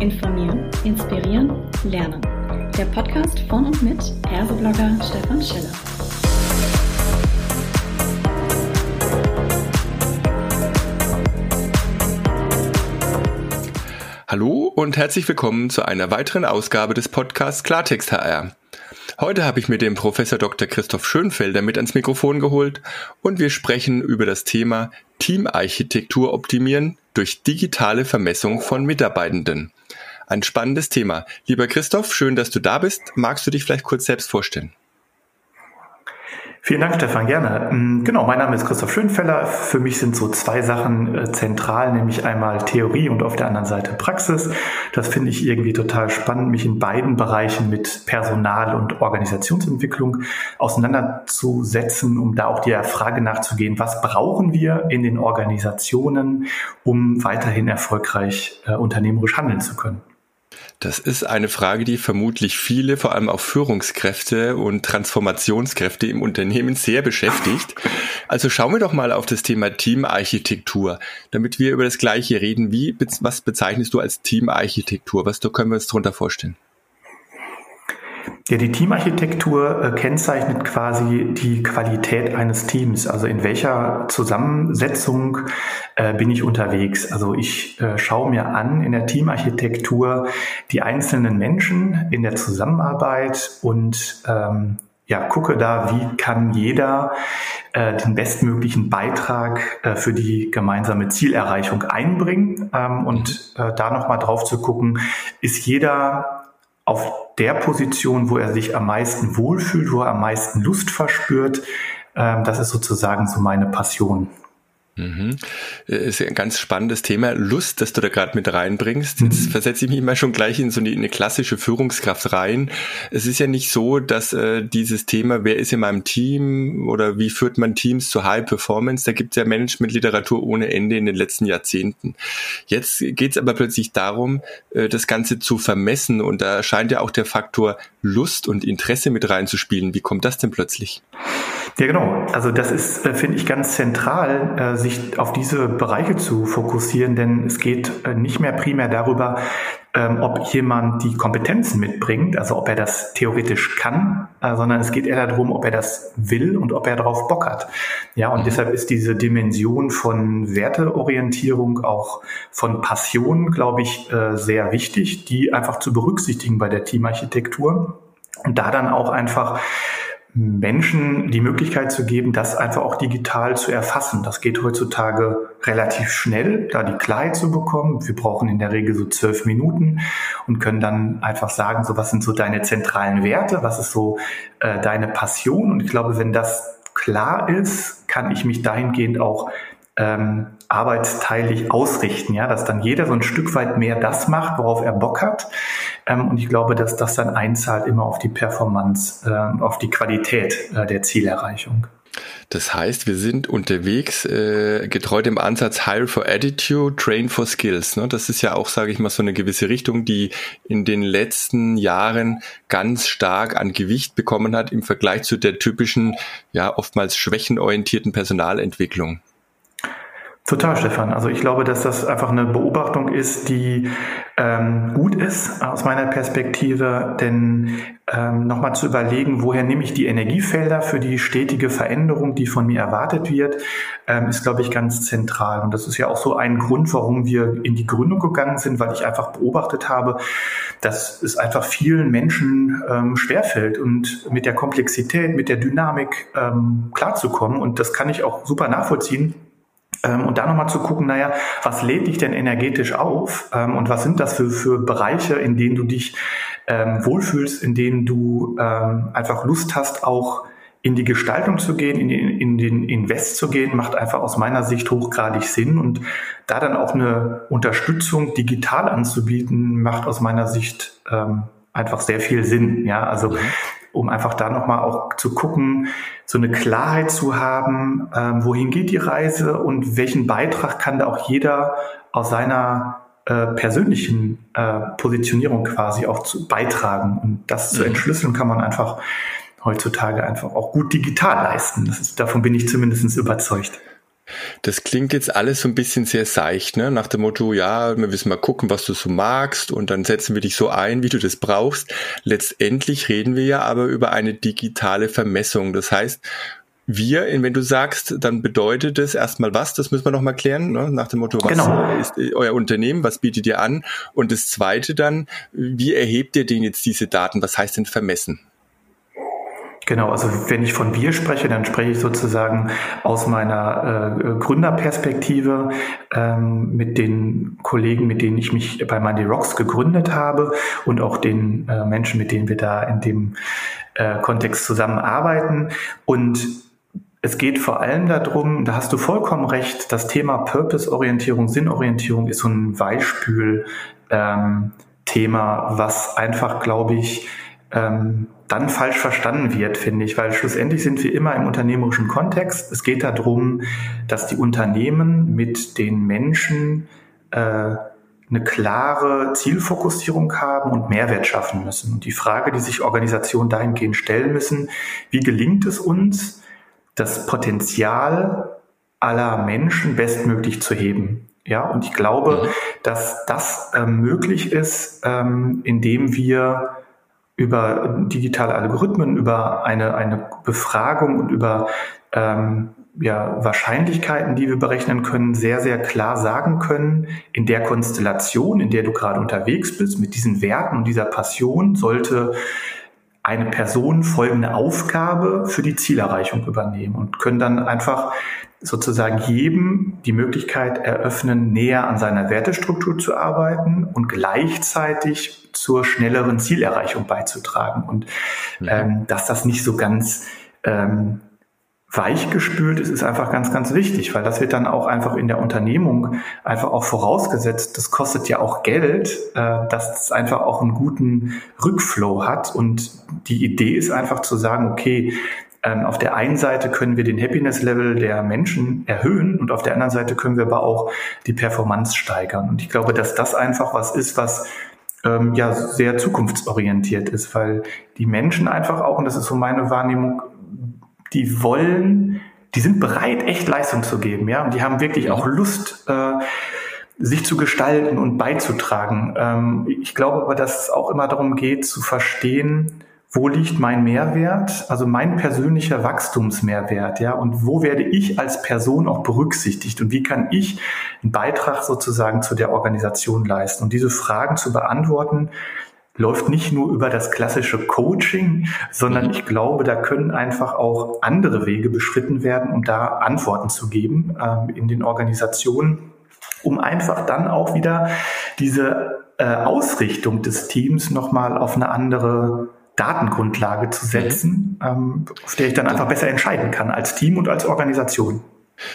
Informieren, Inspirieren, Lernen. Der Podcast von und mit Erso-Blogger Stefan Schiller. Hallo und herzlich willkommen zu einer weiteren Ausgabe des Podcasts Klartext HR. Heute habe ich mir den Professor Dr. Christoph Schönfelder mit ans Mikrofon geholt und wir sprechen über das Thema Teamarchitektur optimieren durch digitale Vermessung von Mitarbeitenden. Ein spannendes Thema. Lieber Christoph, schön, dass du da bist. Magst du dich vielleicht kurz selbst vorstellen? Vielen Dank, Stefan, gerne. Ähm, genau, mein Name ist Christoph Schönfeller. Für mich sind so zwei Sachen äh, zentral, nämlich einmal Theorie und auf der anderen Seite Praxis. Das finde ich irgendwie total spannend, mich in beiden Bereichen mit Personal- und Organisationsentwicklung auseinanderzusetzen, um da auch der Frage nachzugehen, was brauchen wir in den Organisationen, um weiterhin erfolgreich äh, unternehmerisch handeln zu können. Das ist eine Frage, die vermutlich viele, vor allem auch Führungskräfte und Transformationskräfte im Unternehmen sehr beschäftigt. Also schauen wir doch mal auf das Thema Teamarchitektur, damit wir über das Gleiche reden. Wie, was bezeichnest du als Teamarchitektur? Was können wir uns darunter vorstellen? Ja, die Teamarchitektur äh, kennzeichnet quasi die Qualität eines Teams. Also in welcher Zusammensetzung äh, bin ich unterwegs? Also ich äh, schaue mir an in der Teamarchitektur die einzelnen Menschen in der Zusammenarbeit und ähm, ja, gucke da, wie kann jeder äh, den bestmöglichen Beitrag äh, für die gemeinsame Zielerreichung einbringen ähm, und äh, da nochmal drauf zu gucken, ist jeder auf der Position, wo er sich am meisten wohlfühlt, wo er am meisten Lust verspürt. Ähm, das ist sozusagen so meine Passion. Mhm. Äh, ist ein ganz spannendes Thema. Lust, dass du da gerade mit reinbringst. Jetzt mhm. versetze ich mich mal schon gleich in so eine, eine, klassische Führungskraft rein. Es ist ja nicht so, dass äh, dieses Thema, wer ist in meinem Team oder wie führt man Teams zu High Performance, da gibt es ja Management-Literatur ohne Ende in den letzten Jahrzehnten. Jetzt geht es aber plötzlich darum, äh, das Ganze zu vermessen und da scheint ja auch der Faktor Lust und Interesse mit reinzuspielen. Wie kommt das denn plötzlich? Ja, genau. Also das ist, äh, finde ich, ganz zentral, äh, sich auf diese Bereiche zu fokussieren, denn es geht äh, nicht mehr primär darüber, ähm, ob jemand die Kompetenzen mitbringt, also ob er das theoretisch kann, sondern es geht eher darum, ob er das will und ob er darauf Bock hat. Ja, und mhm. deshalb ist diese Dimension von Werteorientierung, auch von Passion, glaube ich, sehr wichtig, die einfach zu berücksichtigen bei der Teamarchitektur und da dann auch einfach Menschen die Möglichkeit zu geben, das einfach auch digital zu erfassen. Das geht heutzutage relativ schnell, da die Klarheit zu bekommen. Wir brauchen in der Regel so zwölf Minuten und können dann einfach sagen, so was sind so deine zentralen Werte, was ist so äh, deine Passion. Und ich glaube, wenn das klar ist, kann ich mich dahingehend auch ähm, arbeitsteilig ausrichten, ja, dass dann jeder so ein Stück weit mehr das macht, worauf er Bock hat. Ähm, und ich glaube, dass das dann einzahlt immer auf die Performance, äh, auf die Qualität äh, der Zielerreichung. Das heißt, wir sind unterwegs, äh, getreu dem Ansatz Hire for Attitude, Train for Skills. Ne? Das ist ja auch, sage ich mal, so eine gewisse Richtung, die in den letzten Jahren ganz stark an Gewicht bekommen hat im Vergleich zu der typischen, ja, oftmals schwächenorientierten Personalentwicklung. Total, Stefan. Also ich glaube, dass das einfach eine Beobachtung ist, die ähm, gut ist aus meiner Perspektive, denn ähm, nochmal zu überlegen, woher nehme ich die Energiefelder für die stetige Veränderung, die von mir erwartet wird, ähm, ist, glaube ich, ganz zentral. Und das ist ja auch so ein Grund, warum wir in die Gründung gegangen sind, weil ich einfach beobachtet habe, dass es einfach vielen Menschen ähm, schwerfällt und mit der Komplexität, mit der Dynamik ähm, klarzukommen. Und das kann ich auch super nachvollziehen und da nochmal zu gucken, naja, was lädt dich denn energetisch auf ähm, und was sind das für, für Bereiche, in denen du dich ähm, wohlfühlst, in denen du ähm, einfach Lust hast, auch in die Gestaltung zu gehen, in den, in den Invest zu gehen, macht einfach aus meiner Sicht hochgradig Sinn. Und da dann auch eine Unterstützung digital anzubieten, macht aus meiner Sicht ähm, einfach sehr viel Sinn. Ja, also mhm um einfach da nochmal auch zu gucken, so eine Klarheit zu haben, ähm, wohin geht die Reise und welchen Beitrag kann da auch jeder aus seiner äh, persönlichen äh, Positionierung quasi auch zu beitragen. Und das mhm. zu entschlüsseln kann man einfach heutzutage einfach auch gut digital leisten. Ist, davon bin ich zumindest überzeugt. Das klingt jetzt alles so ein bisschen sehr seicht, ne? Nach dem Motto, ja, wir müssen mal gucken, was du so magst und dann setzen wir dich so ein, wie du das brauchst. Letztendlich reden wir ja aber über eine digitale Vermessung. Das heißt, wir, wenn du sagst, dann bedeutet es erstmal was, das müssen wir nochmal klären, ne? nach dem Motto, was genau. ist euer Unternehmen, was bietet ihr an? Und das zweite dann, wie erhebt ihr denn jetzt diese Daten? Was heißt denn vermessen? Genau, also wenn ich von wir spreche, dann spreche ich sozusagen aus meiner äh, Gründerperspektive ähm, mit den Kollegen, mit denen ich mich bei Monday Rocks gegründet habe und auch den äh, Menschen, mit denen wir da in dem äh, Kontext zusammenarbeiten. Und es geht vor allem darum, da hast du vollkommen recht, das Thema Purpose-Orientierung, Sinnorientierung ist so ein Beispiel-Thema, ähm, was einfach, glaube ich, ähm, dann falsch verstanden wird, finde ich, weil schlussendlich sind wir immer im unternehmerischen Kontext. Es geht darum, dass die Unternehmen mit den Menschen äh, eine klare Zielfokussierung haben und Mehrwert schaffen müssen. Und die Frage, die sich Organisationen dahingehend stellen müssen, wie gelingt es uns, das Potenzial aller Menschen bestmöglich zu heben? Ja, und ich glaube, mhm. dass das äh, möglich ist, ähm, indem wir über digitale Algorithmen, über eine, eine Befragung und über ähm, ja, Wahrscheinlichkeiten, die wir berechnen können, sehr, sehr klar sagen können, in der Konstellation, in der du gerade unterwegs bist, mit diesen Werten und dieser Passion, sollte eine Person folgende Aufgabe für die Zielerreichung übernehmen und können dann einfach sozusagen jedem die Möglichkeit eröffnen, näher an seiner Wertestruktur zu arbeiten und gleichzeitig zur schnelleren Zielerreichung beizutragen. Und mhm. ähm, dass das nicht so ganz ähm, weichgespült ist, ist einfach ganz, ganz wichtig, weil das wird dann auch einfach in der Unternehmung einfach auch vorausgesetzt. Das kostet ja auch Geld, äh, dass es einfach auch einen guten Rückflow hat. Und die Idee ist einfach zu sagen, okay, ähm, auf der einen Seite können wir den Happiness-Level der Menschen erhöhen und auf der anderen Seite können wir aber auch die Performance steigern. Und ich glaube, dass das einfach was ist, was ähm, ja sehr zukunftsorientiert ist, weil die Menschen einfach auch, und das ist so meine Wahrnehmung, die wollen, die sind bereit, echt Leistung zu geben, ja, und die haben wirklich auch Lust, äh, sich zu gestalten und beizutragen. Ähm, ich glaube aber, dass es auch immer darum geht, zu verstehen, wo liegt mein Mehrwert, also mein persönlicher Wachstumsmehrwert, ja, und wo werde ich als Person auch berücksichtigt und wie kann ich einen Beitrag sozusagen zu der Organisation leisten? Und diese Fragen zu beantworten, läuft nicht nur über das klassische Coaching, sondern mhm. ich glaube, da können einfach auch andere Wege beschritten werden, um da Antworten zu geben äh, in den Organisationen, um einfach dann auch wieder diese äh, Ausrichtung des Teams nochmal auf eine andere Datengrundlage zu setzen, mhm. ähm, auf der ich dann einfach besser entscheiden kann als Team und als Organisation.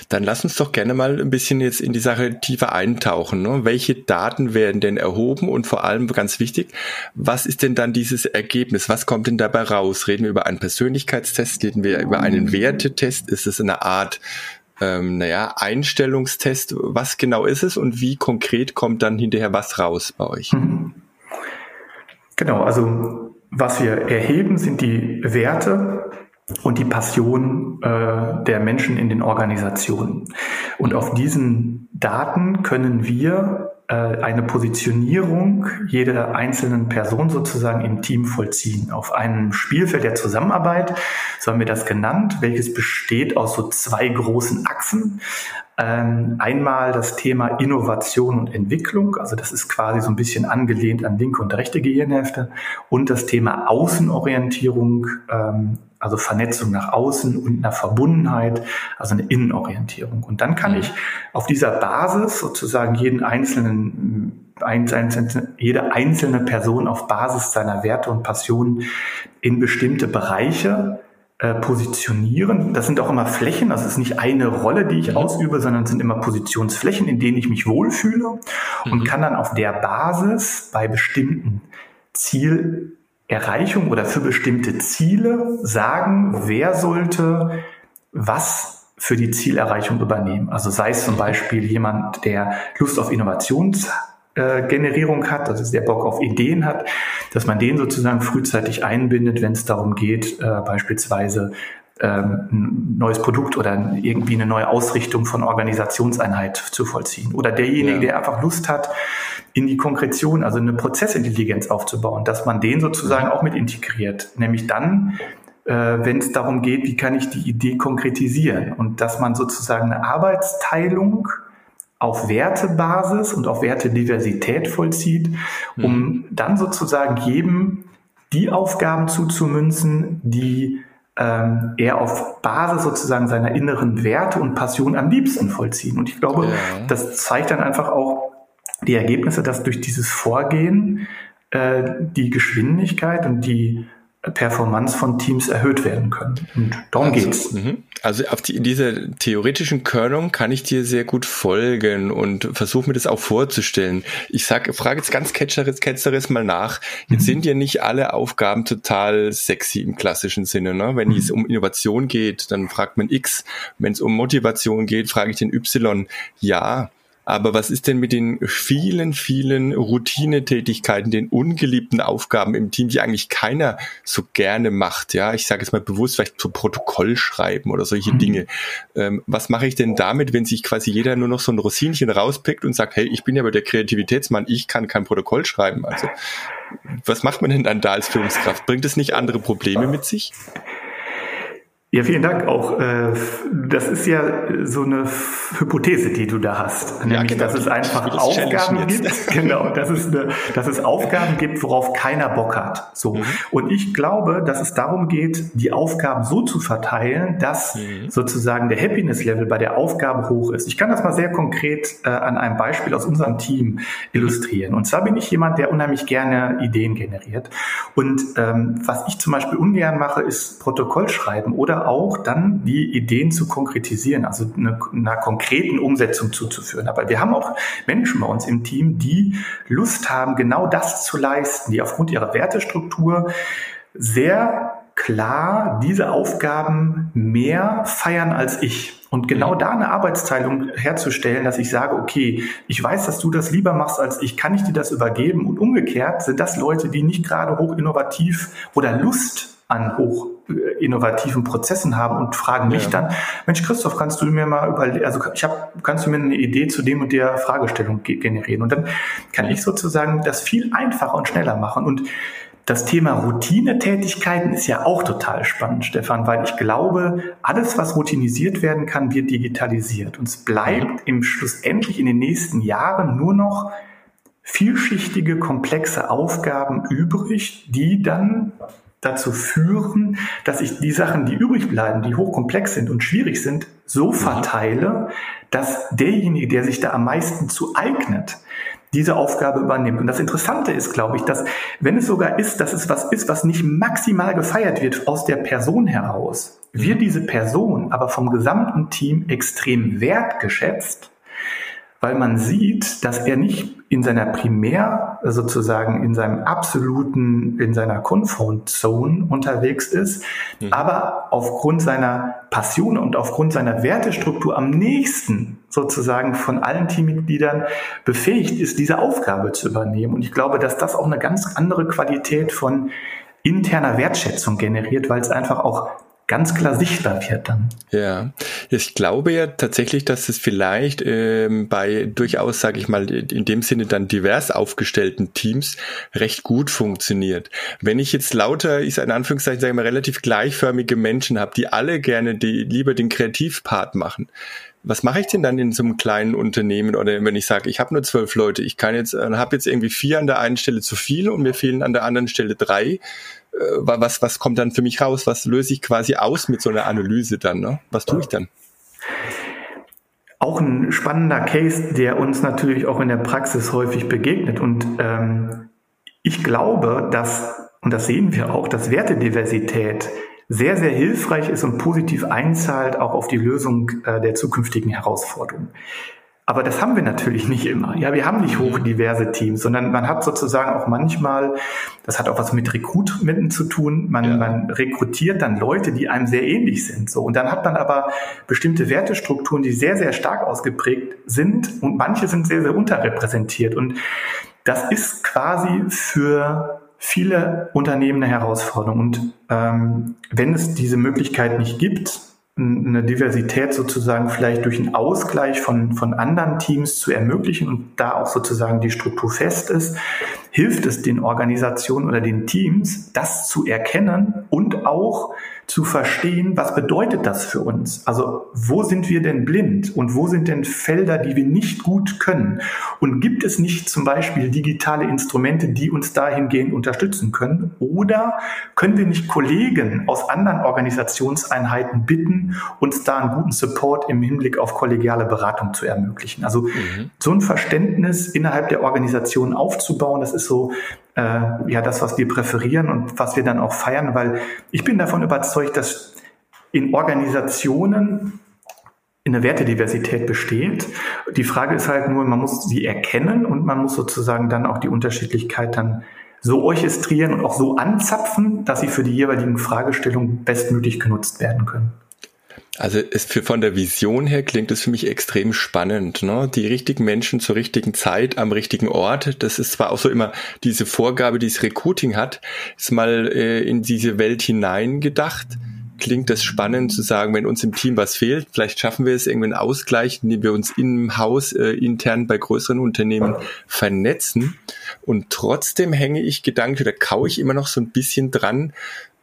Dann lass uns doch gerne mal ein bisschen jetzt in die Sache tiefer eintauchen. Ne? Welche Daten werden denn erhoben und vor allem ganz wichtig, was ist denn dann dieses Ergebnis? Was kommt denn dabei raus? Reden wir über einen Persönlichkeitstest? Reden wir über einen Wertetest? Ist es eine Art ähm, naja, Einstellungstest? Was genau ist es und wie konkret kommt dann hinterher was raus bei euch? Mhm. Genau, also was wir erheben, sind die Werte und die Passion äh, der Menschen in den Organisationen. Und auf diesen Daten können wir eine Positionierung jeder einzelnen Person sozusagen im Team vollziehen. Auf einem Spielfeld der Zusammenarbeit, so haben wir das genannt, welches besteht aus so zwei großen Achsen. Ähm, einmal das Thema Innovation und Entwicklung, also das ist quasi so ein bisschen angelehnt an linke und rechte Gehirnhälfte und das Thema Außenorientierung, ähm, also Vernetzung nach außen und einer Verbundenheit, also eine Innenorientierung. Und dann kann ich auf dieser Basis sozusagen jeden einzelnen jede einzelne Person auf Basis seiner Werte und Passionen in bestimmte Bereiche äh, positionieren. Das sind auch immer Flächen, das ist nicht eine Rolle, die ich mhm. ausübe, sondern es sind immer Positionsflächen, in denen ich mich wohlfühle mhm. und kann dann auf der Basis bei bestimmten Zielerreichung oder für bestimmte Ziele sagen, wer sollte was für die Zielerreichung übernehmen. Also sei es zum mhm. Beispiel jemand, der Lust auf Innovations äh, Generierung hat, also der Bock auf Ideen hat, dass man den sozusagen frühzeitig einbindet, wenn es darum geht, äh, beispielsweise ähm, ein neues Produkt oder irgendwie eine neue Ausrichtung von Organisationseinheit zu vollziehen. Oder derjenige, ja. der einfach Lust hat, in die Konkretion, also eine Prozessintelligenz aufzubauen, dass man den sozusagen auch mit integriert. Nämlich dann, wenn es darum geht, wie kann ich die Idee konkretisieren und dass man sozusagen eine Arbeitsteilung auf Wertebasis und auf Wertediversität vollzieht, um mhm. dann sozusagen jedem die Aufgaben zuzumünzen, die ähm, er auf Basis sozusagen seiner inneren Werte und Passion am liebsten vollziehen. Und ich glaube, ja. das zeigt dann einfach auch die Ergebnisse, dass durch dieses Vorgehen äh, die Geschwindigkeit und die Performance von Teams erhöht werden können. Und darum also, geht's. Mhm. Also auf die, in dieser theoretischen Körnung kann ich dir sehr gut folgen und versuche mir das auch vorzustellen. Ich sag, frage jetzt ganz ketzeres, ketzeres mal nach. Jetzt mhm. sind ja nicht alle Aufgaben total sexy im klassischen Sinne. Ne? Wenn mhm. es um Innovation geht, dann fragt man X. Wenn es um Motivation geht, frage ich den Y. Ja, aber was ist denn mit den vielen, vielen Routinetätigkeiten, den ungeliebten Aufgaben im Team, die eigentlich keiner so gerne macht? Ja, ich sage jetzt mal bewusst, vielleicht so Protokoll schreiben oder solche mhm. Dinge. Ähm, was mache ich denn damit, wenn sich quasi jeder nur noch so ein Rosinchen rauspickt und sagt, hey, ich bin ja aber der Kreativitätsmann, ich kann kein Protokoll schreiben. Also, was macht man denn dann da als Führungskraft? Bringt es nicht andere Probleme mit sich? Ja, vielen Dank auch. Äh, das ist ja so eine Hypothese, die du da hast. Nämlich, ja, genau. dass es einfach Aufgaben gibt. Genau, dass es, eine, dass es Aufgaben gibt, worauf keiner Bock hat. So. Mhm. Und ich glaube, dass es darum geht, die Aufgaben so zu verteilen, dass mhm. sozusagen der Happiness-Level bei der Aufgabe hoch ist. Ich kann das mal sehr konkret äh, an einem Beispiel aus unserem Team illustrieren. Und zwar bin ich jemand, der unheimlich gerne Ideen generiert. Und ähm, was ich zum Beispiel ungern mache, ist Protokoll schreiben oder auch dann die Ideen zu konkretisieren, also eine, einer konkreten Umsetzung zuzuführen. Aber wir haben auch Menschen bei uns im Team, die Lust haben, genau das zu leisten, die aufgrund ihrer Wertestruktur sehr klar diese Aufgaben mehr feiern als ich. Und genau da eine Arbeitsteilung herzustellen, dass ich sage, okay, ich weiß, dass du das lieber machst als ich, kann ich dir das übergeben? Und umgekehrt sind das Leute, die nicht gerade hoch innovativ oder Lust an hoch innovativen Prozessen haben und fragen mich ja. dann, Mensch Christoph, kannst du mir mal überlegen, also ich habe, kannst du mir eine Idee zu dem und der Fragestellung generieren? Und dann kann ich sozusagen das viel einfacher und schneller machen. Und das Thema Routinetätigkeiten ist ja auch total spannend, Stefan, weil ich glaube, alles, was routinisiert werden kann, wird digitalisiert. Und es bleibt im schlussendlich in den nächsten Jahren nur noch vielschichtige, komplexe Aufgaben übrig, die dann dazu führen, dass ich die Sachen, die übrig bleiben, die hochkomplex sind und schwierig sind, so mhm. verteile, dass derjenige, der sich da am meisten zu eignet, diese Aufgabe übernimmt. Und das Interessante ist, glaube ich, dass wenn es sogar ist, dass es was ist, was nicht maximal gefeiert wird aus der Person heraus, wird mhm. diese Person aber vom gesamten Team extrem wertgeschätzt weil man sieht, dass er nicht in seiner Primär, sozusagen in seinem absoluten, in seiner Comfort Zone unterwegs ist, mhm. aber aufgrund seiner Passion und aufgrund seiner Wertestruktur am nächsten sozusagen von allen Teammitgliedern befähigt ist, diese Aufgabe zu übernehmen. Und ich glaube, dass das auch eine ganz andere Qualität von interner Wertschätzung generiert, weil es einfach auch ganz klar sichtbar wird dann. Ja, ich glaube ja tatsächlich, dass es vielleicht ähm, bei durchaus, sage ich mal, in dem Sinne dann divers aufgestellten Teams recht gut funktioniert. Wenn ich jetzt lauter, ich in Anführungszeichen, sage ich mal, relativ gleichförmige Menschen habe, die alle gerne die lieber den Kreativpart machen, was mache ich denn dann in so einem kleinen Unternehmen oder wenn ich sage, ich habe nur zwölf Leute, ich kann jetzt, äh, habe jetzt irgendwie vier an der einen Stelle zu viel und mir fehlen an der anderen Stelle drei. Äh, was, was kommt dann für mich raus? Was löse ich quasi aus mit so einer Analyse dann? Ne? Was tue ich dann? Auch ein spannender Case, der uns natürlich auch in der Praxis häufig begegnet. Und ähm, ich glaube, dass, und das sehen wir auch, dass Wertediversität sehr, sehr hilfreich ist und positiv einzahlt auch auf die Lösung äh, der zukünftigen Herausforderungen. Aber das haben wir natürlich nicht immer. Ja, wir haben nicht hochdiverse Teams, sondern man hat sozusagen auch manchmal, das hat auch was mit Rekrutmenten zu tun, man, ja. man rekrutiert dann Leute, die einem sehr ähnlich sind. So. Und dann hat man aber bestimmte Wertestrukturen, die sehr, sehr stark ausgeprägt sind und manche sind sehr, sehr unterrepräsentiert. Und das ist quasi für viele Unternehmen eine Herausforderung. Und ähm, wenn es diese Möglichkeit nicht gibt, eine Diversität sozusagen vielleicht durch einen Ausgleich von, von anderen Teams zu ermöglichen und da auch sozusagen die Struktur fest ist, hilft es den Organisationen oder den Teams, das zu erkennen und auch zu verstehen, was bedeutet das für uns? Also wo sind wir denn blind und wo sind denn Felder, die wir nicht gut können? Und gibt es nicht zum Beispiel digitale Instrumente, die uns dahingehend unterstützen können? Oder können wir nicht Kollegen aus anderen Organisationseinheiten bitten, uns da einen guten Support im Hinblick auf kollegiale Beratung zu ermöglichen? Also mhm. so ein Verständnis innerhalb der Organisation aufzubauen, das ist so äh, ja das, was wir präferieren und was wir dann auch feiern, weil ich bin davon überzeugt, dass in Organisationen eine Wertediversität besteht. Die Frage ist halt nur, man muss sie erkennen und man muss sozusagen dann auch die Unterschiedlichkeit dann so orchestrieren und auch so anzapfen, dass sie für die jeweiligen Fragestellungen bestmöglich genutzt werden können. Also es für, von der Vision her klingt es für mich extrem spannend. Ne? Die richtigen Menschen zur richtigen Zeit am richtigen Ort. Das ist zwar auch so immer diese Vorgabe, die das Recruiting hat, ist mal äh, in diese Welt hineingedacht. Klingt das spannend zu sagen, wenn uns im Team was fehlt, vielleicht schaffen wir es irgendwie einen Ausgleich, indem wir uns im Haus äh, intern bei größeren Unternehmen vernetzen. Und trotzdem hänge ich gedanklich oder kaue ich immer noch so ein bisschen dran,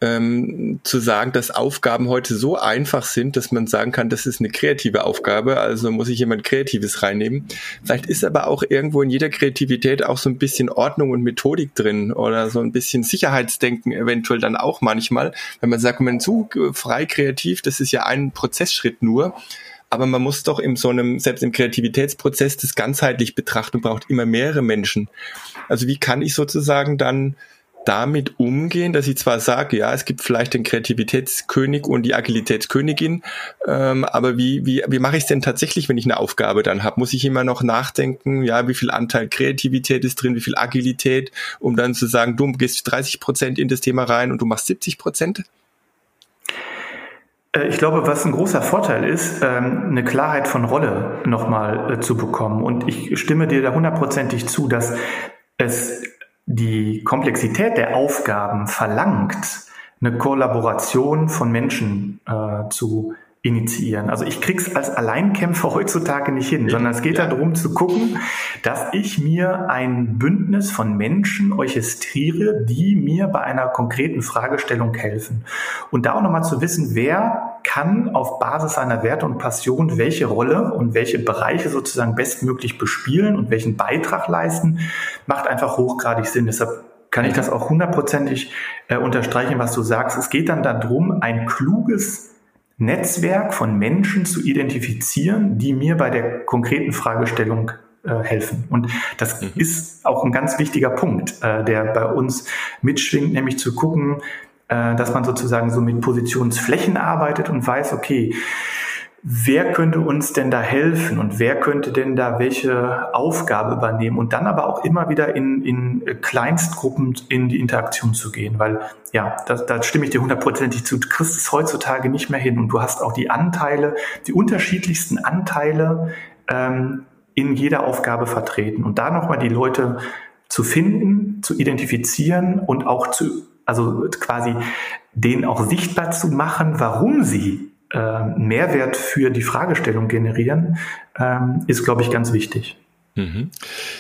ähm, zu sagen, dass Aufgaben heute so einfach sind, dass man sagen kann, das ist eine kreative Aufgabe, also muss ich jemand Kreatives reinnehmen. Vielleicht ist aber auch irgendwo in jeder Kreativität auch so ein bisschen Ordnung und Methodik drin oder so ein bisschen Sicherheitsdenken eventuell dann auch manchmal, wenn man sagt, man zu frei kreativ, das ist ja ein Prozessschritt nur aber man muss doch in so einem, selbst im Kreativitätsprozess das ganzheitlich betrachten braucht immer mehrere Menschen. Also wie kann ich sozusagen dann damit umgehen, dass ich zwar sage, ja, es gibt vielleicht den Kreativitätskönig und die Agilitätskönigin, ähm, aber wie, wie, wie mache ich es denn tatsächlich, wenn ich eine Aufgabe dann habe? Muss ich immer noch nachdenken, ja, wie viel Anteil Kreativität ist drin, wie viel Agilität, um dann zu sagen, du gehst 30 Prozent in das Thema rein und du machst 70 Prozent? Äh, ich glaube, was ein großer Vorteil ist, ähm, eine Klarheit von Rolle nochmal äh, zu bekommen. Und ich stimme dir da hundertprozentig zu, dass es die Komplexität der Aufgaben verlangt, eine Kollaboration von Menschen äh, zu initiieren. Also ich krieg's als Alleinkämpfer heutzutage nicht hin, sondern es geht ja. darum zu gucken, dass ich mir ein Bündnis von Menschen orchestriere, die mir bei einer konkreten Fragestellung helfen. Und da auch nochmal zu wissen, wer kann auf Basis seiner Werte und Passion welche Rolle und welche Bereiche sozusagen bestmöglich bespielen und welchen Beitrag leisten, macht einfach hochgradig Sinn. Deshalb kann ich das auch hundertprozentig äh, unterstreichen, was du sagst. Es geht dann darum, ein kluges Netzwerk von Menschen zu identifizieren, die mir bei der konkreten Fragestellung äh, helfen. Und das mhm. ist auch ein ganz wichtiger Punkt, äh, der bei uns mitschwingt, nämlich zu gucken, dass man sozusagen so mit Positionsflächen arbeitet und weiß, okay, wer könnte uns denn da helfen und wer könnte denn da welche Aufgabe übernehmen und dann aber auch immer wieder in, in Kleinstgruppen in die Interaktion zu gehen, weil ja, da, da stimme ich dir hundertprozentig zu, du kriegst es heutzutage nicht mehr hin und du hast auch die Anteile, die unterschiedlichsten Anteile ähm, in jeder Aufgabe vertreten. Und da nochmal die Leute zu finden, zu identifizieren und auch zu, also quasi denen auch sichtbar zu machen, warum sie äh, Mehrwert für die Fragestellung generieren, ähm, ist, glaube ich, ganz wichtig. Mhm.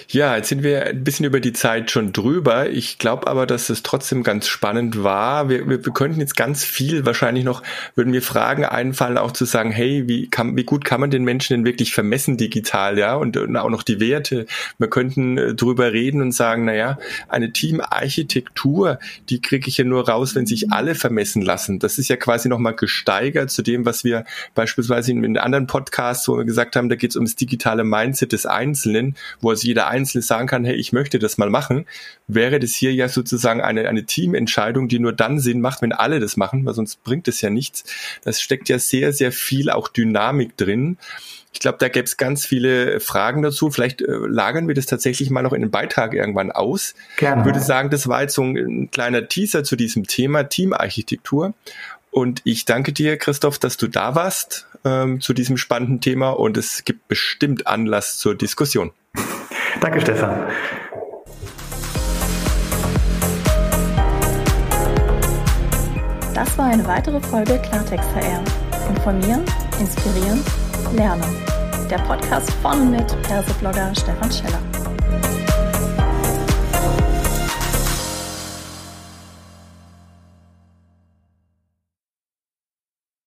Ja, jetzt sind wir ein bisschen über die Zeit schon drüber. Ich glaube aber, dass es trotzdem ganz spannend war. Wir, wir, wir könnten jetzt ganz viel wahrscheinlich noch, würden mir Fragen einfallen, auch zu sagen, hey, wie, kann, wie gut kann man den Menschen denn wirklich vermessen digital, ja, und, und auch noch die Werte. Wir könnten äh, drüber reden und sagen, na ja, eine Teamarchitektur, die kriege ich ja nur raus, wenn sich alle vermessen lassen. Das ist ja quasi nochmal gesteigert zu dem, was wir beispielsweise in, in anderen Podcasts, wo wir gesagt haben, da geht es ums digitale Mindset des Einzelnen Einzelnen, wo also jeder Einzelne sagen kann, hey, ich möchte das mal machen, wäre das hier ja sozusagen eine, eine Teamentscheidung, die nur dann Sinn macht, wenn alle das machen, weil sonst bringt es ja nichts. Das steckt ja sehr, sehr viel auch Dynamik drin. Ich glaube, da gäbe es ganz viele Fragen dazu. Vielleicht äh, lagern wir das tatsächlich mal noch in den Beitrag irgendwann aus. Gerne. Ich würde sagen, das war jetzt so ein, ein kleiner Teaser zu diesem Thema Teamarchitektur. Und ich danke dir, Christoph, dass du da warst ähm, zu diesem spannenden Thema und es gibt bestimmt Anlass zur Diskussion. Danke, Stefan. Das war eine weitere Folge Klartext VR. Informieren, inspirieren, lernen. Der Podcast von und mit Persoblogger Stefan Scheller.